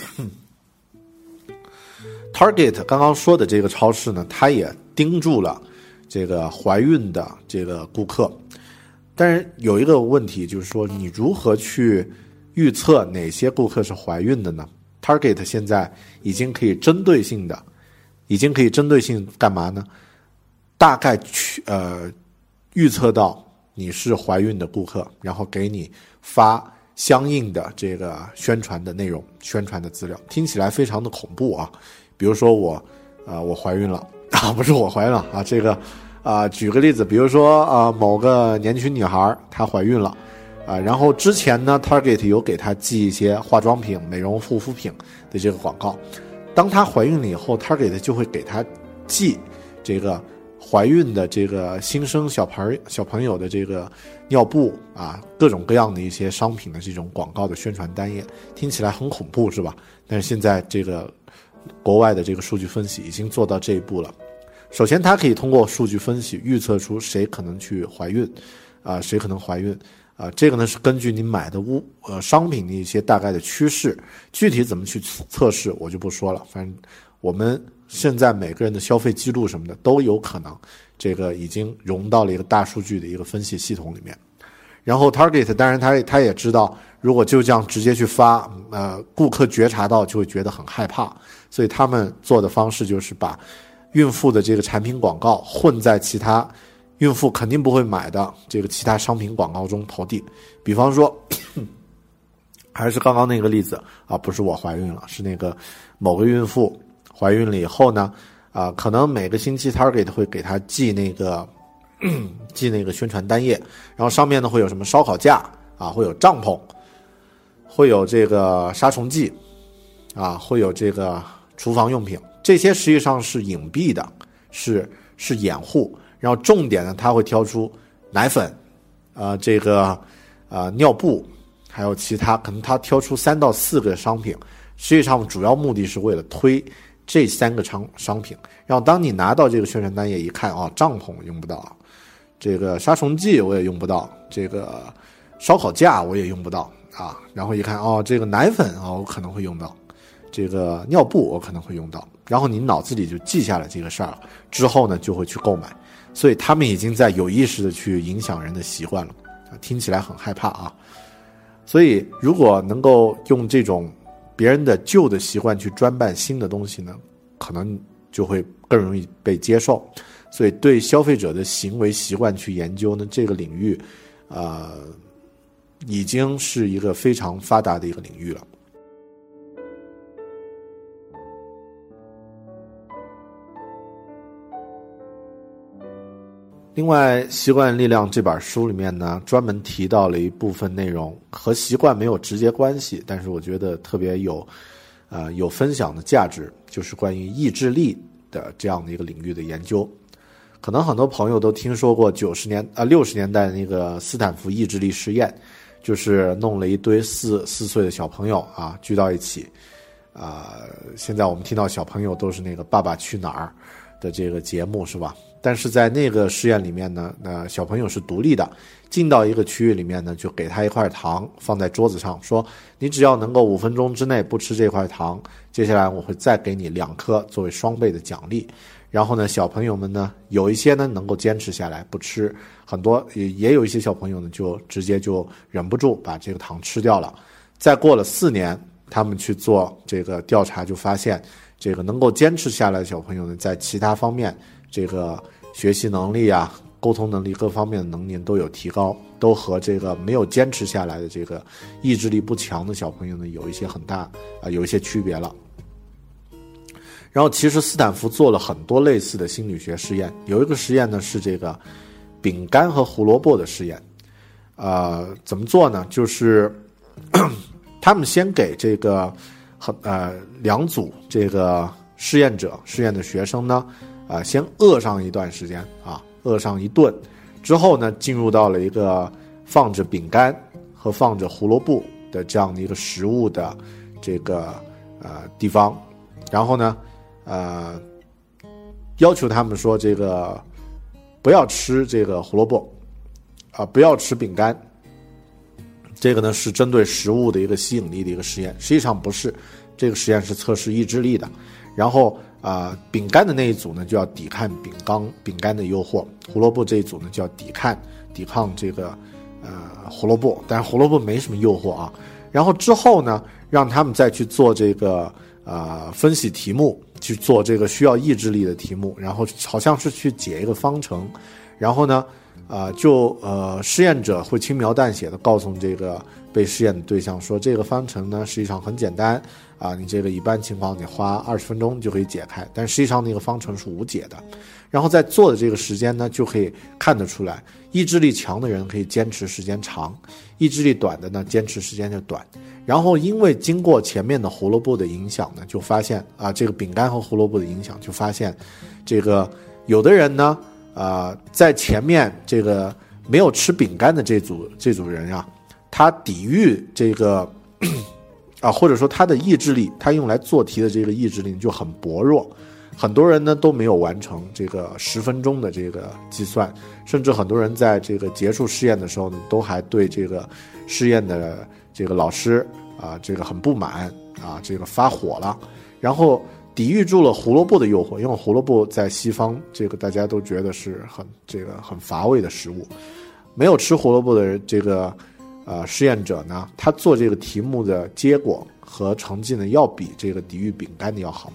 Target 刚刚说的这个超市呢，它也盯住了这个怀孕的这个顾客。但是有一个问题，就是说你如何去预测哪些顾客是怀孕的呢？Target 现在已经可以针对性的。已经可以针对性干嘛呢？大概去呃预测到你是怀孕的顾客，然后给你发相应的这个宣传的内容、宣传的资料，听起来非常的恐怖啊！比如说我，呃，我怀孕了啊，不是我怀孕了啊，这个啊，举个例子，比如说啊，某个年轻女孩她怀孕了，啊，然后之前呢，Target 有给她寄一些化妆品、美容护肤品的这个广告。当她怀孕了以后，Target 就会给她寄这个怀孕的这个新生小朋小朋友的这个尿布啊，各种各样的一些商品的这种广告的宣传单页，听起来很恐怖，是吧？但是现在这个国外的这个数据分析已经做到这一步了。首先，它可以通过数据分析预测出谁可能去怀孕，啊，谁可能怀孕，啊，这个呢是根据你买的物呃商品的一些大概的趋势，具体怎么去测试我就不说了。反正我们现在每个人的消费记录什么的都有可能，这个已经融到了一个大数据的一个分析系统里面。然后 Target 当然他他也知道，如果就这样直接去发，呃，顾客觉察到就会觉得很害怕，所以他们做的方式就是把。孕妇的这个产品广告混在其他孕妇肯定不会买的这个其他商品广告中投递，比方说，还是刚刚那个例子啊，不是我怀孕了，是那个某个孕妇怀孕了以后呢，啊，可能每个星期 Target 会给她寄那个 寄那个宣传单页，然后上面呢会有什么烧烤架啊，会有帐篷，会有这个杀虫剂，啊，会有这个厨房用品。这些实际上是隐蔽的，是是掩护。然后重点呢，他会挑出奶粉，呃，这个呃尿布，还有其他，可能他挑出三到四个商品。实际上主要目的是为了推这三个商商品。然后当你拿到这个宣传单页一看，哦，帐篷用不到，这个杀虫剂我也用不到，这个烧烤架我也用不到啊。然后一看，哦，这个奶粉啊，我可能会用到，这个尿布我可能会用到。然后你脑子里就记下了这个事儿，之后呢就会去购买，所以他们已经在有意识的去影响人的习惯了，听起来很害怕啊。所以如果能够用这种别人的旧的习惯去专办新的东西呢，可能就会更容易被接受。所以对消费者的行为习惯去研究呢，这个领域，呃，已经是一个非常发达的一个领域了。另外，《习惯力量》这本书里面呢，专门提到了一部分内容，和习惯没有直接关系，但是我觉得特别有，呃，有分享的价值，就是关于意志力的这样的一个领域的研究。可能很多朋友都听说过九十年啊六十年代那个斯坦福意志力实验，就是弄了一堆四四岁的小朋友啊聚到一起，啊，现在我们听到小朋友都是那个《爸爸去哪儿》的这个节目，是吧？但是在那个试验里面呢，那小朋友是独立的，进到一个区域里面呢，就给他一块糖放在桌子上，说你只要能够五分钟之内不吃这块糖，接下来我会再给你两颗作为双倍的奖励。然后呢，小朋友们呢，有一些呢能够坚持下来不吃，很多也也有一些小朋友呢就直接就忍不住把这个糖吃掉了。再过了四年，他们去做这个调查，就发现这个能够坚持下来的小朋友呢，在其他方面。这个学习能力啊，沟通能力各方面的能力都有提高，都和这个没有坚持下来的这个意志力不强的小朋友呢，有一些很大啊，有一些区别了。然后，其实斯坦福做了很多类似的心理学实验，有一个实验呢是这个饼干和胡萝卜的实验。呃，怎么做呢？就是 他们先给这个很呃两组这个试验者试验的学生呢。啊，先饿上一段时间啊，饿上一顿，之后呢，进入到了一个放着饼干和放着胡萝卜的这样的一个食物的这个呃地方，然后呢，呃，要求他们说这个不要吃这个胡萝卜，啊，不要吃饼干。这个呢是针对食物的一个吸引力的一个实验，实际上不是，这个实验是测试意志力的，然后。啊，饼干的那一组呢，就要抵抗饼干饼干的诱惑；胡萝卜这一组呢，就要抵抗抵抗这个呃胡萝卜。但是胡萝卜没什么诱惑啊。然后之后呢，让他们再去做这个呃分析题目，去做这个需要意志力的题目。然后好像是去解一个方程。然后呢，啊，就呃试验者会轻描淡写的告诉这个被试验的对象说，这个方程呢实际上很简单啊，你这个一般情况你花二十分钟就可以解开，但实际上那个方程是无解的。然后在做的这个时间呢，就可以看得出来，意志力强的人可以坚持时间长，意志力短的呢坚持时间就短。然后因为经过前面的胡萝卜的影响呢，就发现啊，这个饼干和胡萝卜的影响，就发现这个有的人呢。啊，在前面这个没有吃饼干的这组这组人呀，他抵御这个啊，或者说他的意志力，他用来做题的这个意志力就很薄弱。很多人呢都没有完成这个十分钟的这个计算，甚至很多人在这个结束试验的时候呢，都还对这个试验的这个老师啊，这个很不满啊，这个发火了，然后。抵御住了胡萝卜的诱惑，因为胡萝卜在西方，这个大家都觉得是很这个很乏味的食物。没有吃胡萝卜的这个呃试验者呢，他做这个题目的结果和成绩呢，要比这个抵御饼干的要好。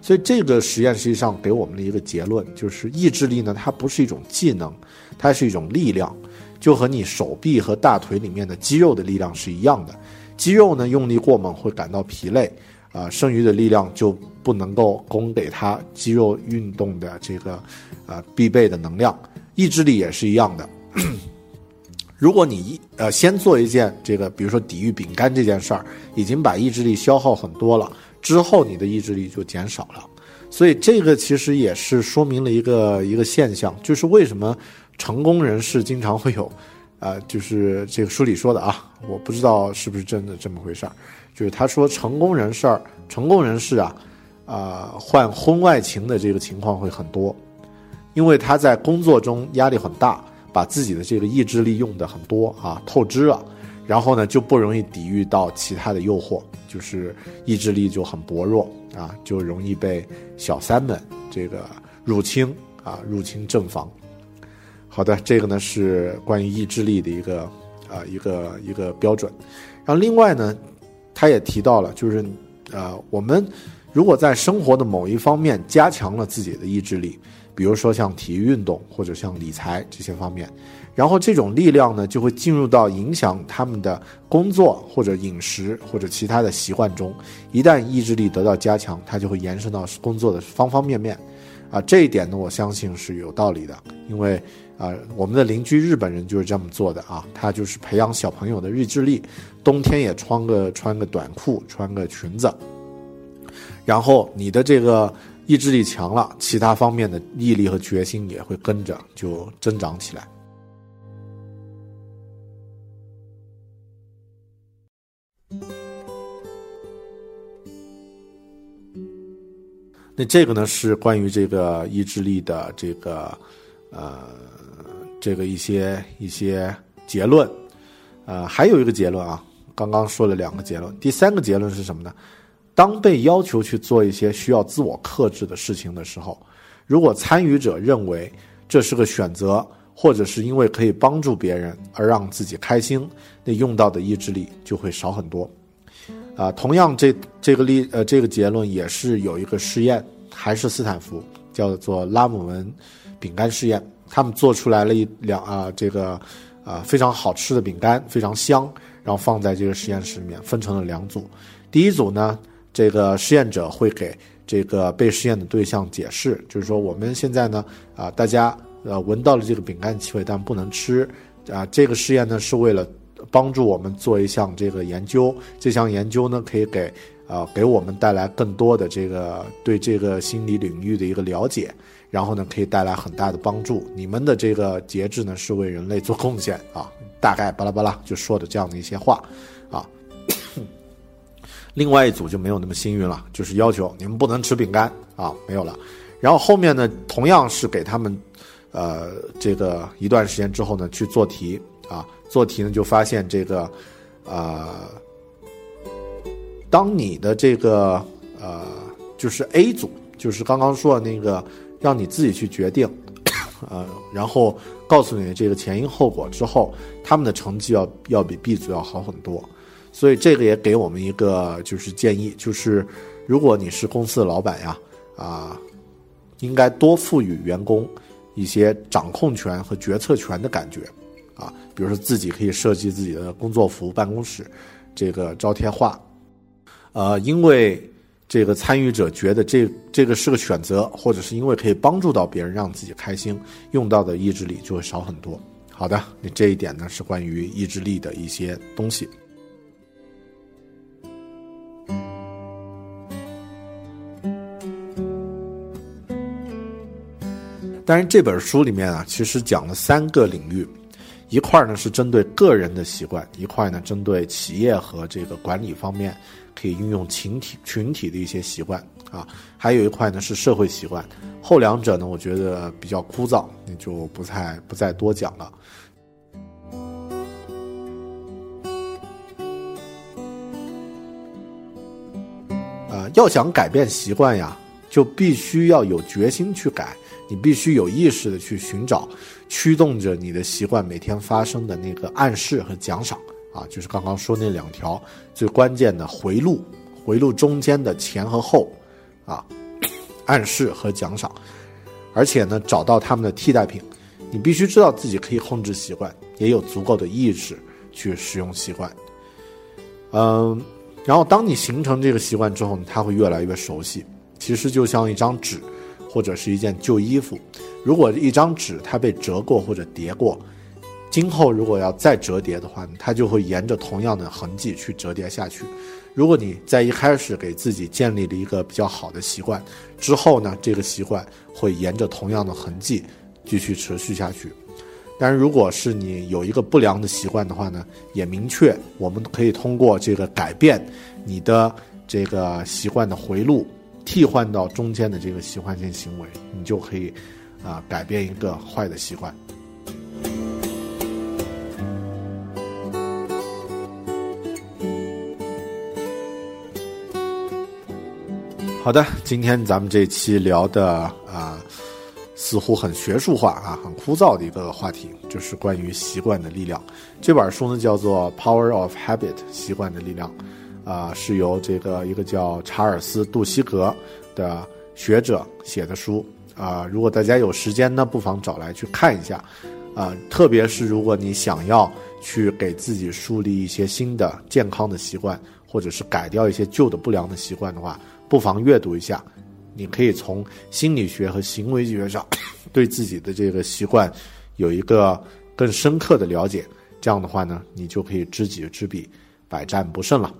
所以这个实验实际上给我们的一个结论就是，意志力呢，它不是一种技能，它是一种力量，就和你手臂和大腿里面的肌肉的力量是一样的。肌肉呢用力过猛会感到疲累。啊，剩余的力量就不能够供给它肌肉运动的这个，呃，必备的能量。意志力也是一样的。如果你一呃先做一件这个，比如说抵御饼干这件事儿，已经把意志力消耗很多了，之后你的意志力就减少了。所以这个其实也是说明了一个一个现象，就是为什么成功人士经常会有，啊，就是这个书里说的啊，我不知道是不是真的这么回事儿。就是他说，成功人士，成功人士啊，啊，患婚外情的这个情况会很多，因为他在工作中压力很大，把自己的这个意志力用的很多啊，透支了，然后呢就不容易抵御到其他的诱惑，就是意志力就很薄弱啊，就容易被小三们这个入侵啊，入侵正房。好的，这个呢是关于意志力的一个啊一个一个标准，然后另外呢。他也提到了，就是，呃，我们如果在生活的某一方面加强了自己的意志力，比如说像体育运动或者像理财这些方面，然后这种力量呢就会进入到影响他们的工作或者饮食或者其他的习惯中。一旦意志力得到加强，它就会延伸到工作的方方面面。啊，这一点呢，我相信是有道理的，因为。啊，我们的邻居日本人就是这么做的啊，他就是培养小朋友的意志力，冬天也穿个穿个短裤，穿个裙子，然后你的这个意志力强了，其他方面的毅力和决心也会跟着就增长起来。那这个呢是关于这个意志力的这个呃。这个一些一些结论，呃，还有一个结论啊，刚刚说了两个结论，第三个结论是什么呢？当被要求去做一些需要自我克制的事情的时候，如果参与者认为这是个选择，或者是因为可以帮助别人而让自己开心，那用到的意志力就会少很多。啊，同样这这个例呃这个结论也是有一个试验，还是斯坦福叫做拉姆文饼干试验。他们做出来了一两啊，这个啊非常好吃的饼干，非常香，然后放在这个实验室里面，分成了两组。第一组呢，这个实验者会给这个被试验的对象解释，就是说我们现在呢啊，大家呃闻到了这个饼干气味，但不能吃啊。这个试验呢是为了帮助我们做一项这个研究，这项研究呢可以给啊给我们带来更多的这个对这个心理领域的一个了解。然后呢，可以带来很大的帮助。你们的这个节制呢，是为人类做贡献啊！大概巴拉巴拉就说的这样的一些话，另外一组就没有那么幸运了，就是要求你们不能吃饼干啊，没有了。然后后面呢，同样是给他们，呃，这个一段时间之后呢，去做题啊，做题呢就发现这个，呃，当你的这个呃，就是 A 组，就是刚刚说的那个。让你自己去决定，呃，然后告诉你这个前因后果之后，他们的成绩要要比 B 组要好很多，所以这个也给我们一个就是建议，就是如果你是公司的老板呀，啊，应该多赋予员工一些掌控权和决策权的感觉，啊，比如说自己可以设计自己的工作服、办公室，这个招贴画，呃，因为这个参与者觉得这这个是个选择，或者是因为可以帮助到别人，让自己开心，用到的意志力就会少很多。好的，那这一点呢是关于意志力的一些东西。但是，这本书里面啊，其实讲了三个领域，一块呢是针对个人的习惯，一块呢针对企业和这个管理方面可以运用群体群体的一些习惯啊，还有一块呢是社会习惯。后两者呢，我觉得比较枯燥，那就不再不再多讲了。啊，要想改变习惯呀，就必须要有决心去改。你必须有意识的去寻找驱动着你的习惯每天发生的那个暗示和奖赏啊，就是刚刚说那两条最关键的回路，回路中间的前和后啊，暗示和奖赏，而且呢，找到他们的替代品。你必须知道自己可以控制习惯，也有足够的意识去使用习惯。嗯，然后当你形成这个习惯之后，它会越来越熟悉。其实就像一张纸。或者是一件旧衣服，如果一张纸它被折过或者叠过，今后如果要再折叠的话，它就会沿着同样的痕迹去折叠下去。如果你在一开始给自己建立了一个比较好的习惯，之后呢，这个习惯会沿着同样的痕迹继续持续下去。但是如果是你有一个不良的习惯的话呢，也明确我们可以通过这个改变你的这个习惯的回路。替换到中间的这个习惯性行为，你就可以啊改变一个坏的习惯。好的，今天咱们这期聊的啊，似乎很学术化啊，很枯燥的一个话题，就是关于习惯的力量。这本书呢叫做《Power of Habit》，习惯的力量。啊，是由这个一个叫查尔斯·杜西格的学者写的书啊。如果大家有时间呢，不妨找来去看一下啊。特别是如果你想要去给自己树立一些新的健康的习惯，或者是改掉一些旧的不良的习惯的话，不妨阅读一下。你可以从心理学和行为学上对自己的这个习惯有一个更深刻的了解。这样的话呢，你就可以知己知彼，百战不胜了。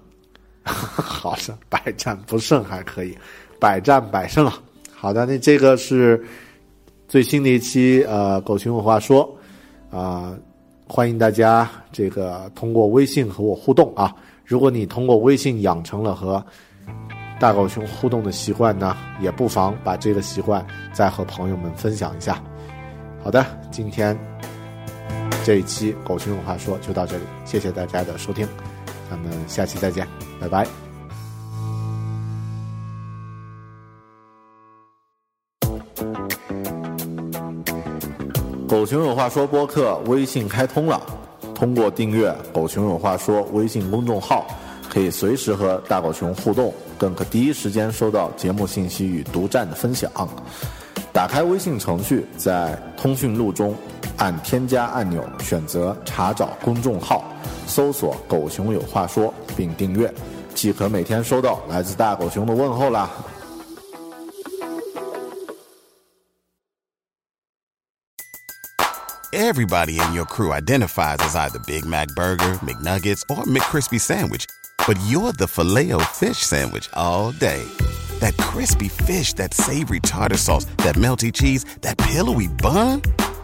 好的，百战不胜还可以，百战百胜了。好的，那这个是最新的一期呃，狗熊有话说啊，欢迎大家这个通过微信和我互动啊。如果你通过微信养成了和大狗熊互动的习惯呢，也不妨把这个习惯再和朋友们分享一下。好的，今天这一期狗熊有话说就到这里，谢谢大家的收听。咱们下期再见，拜拜。狗熊有话说播客微信开通了，通过订阅“狗熊有话说”微信公众号，可以随时和大狗熊互动，更可第一时间收到节目信息与独占的分享。打开微信程序，在通讯录中按添加按钮，选择查找公众号。搜索“狗熊有话说”并订阅，即可每天收到来自大狗熊的问候啦。Everybody in your crew identifies as either Big Mac Burger, McNuggets, or McCrispy Sandwich, but you're the filet fish Sandwich all day. That crispy fish, that savory tartar sauce, that melty cheese, that pillowy bun.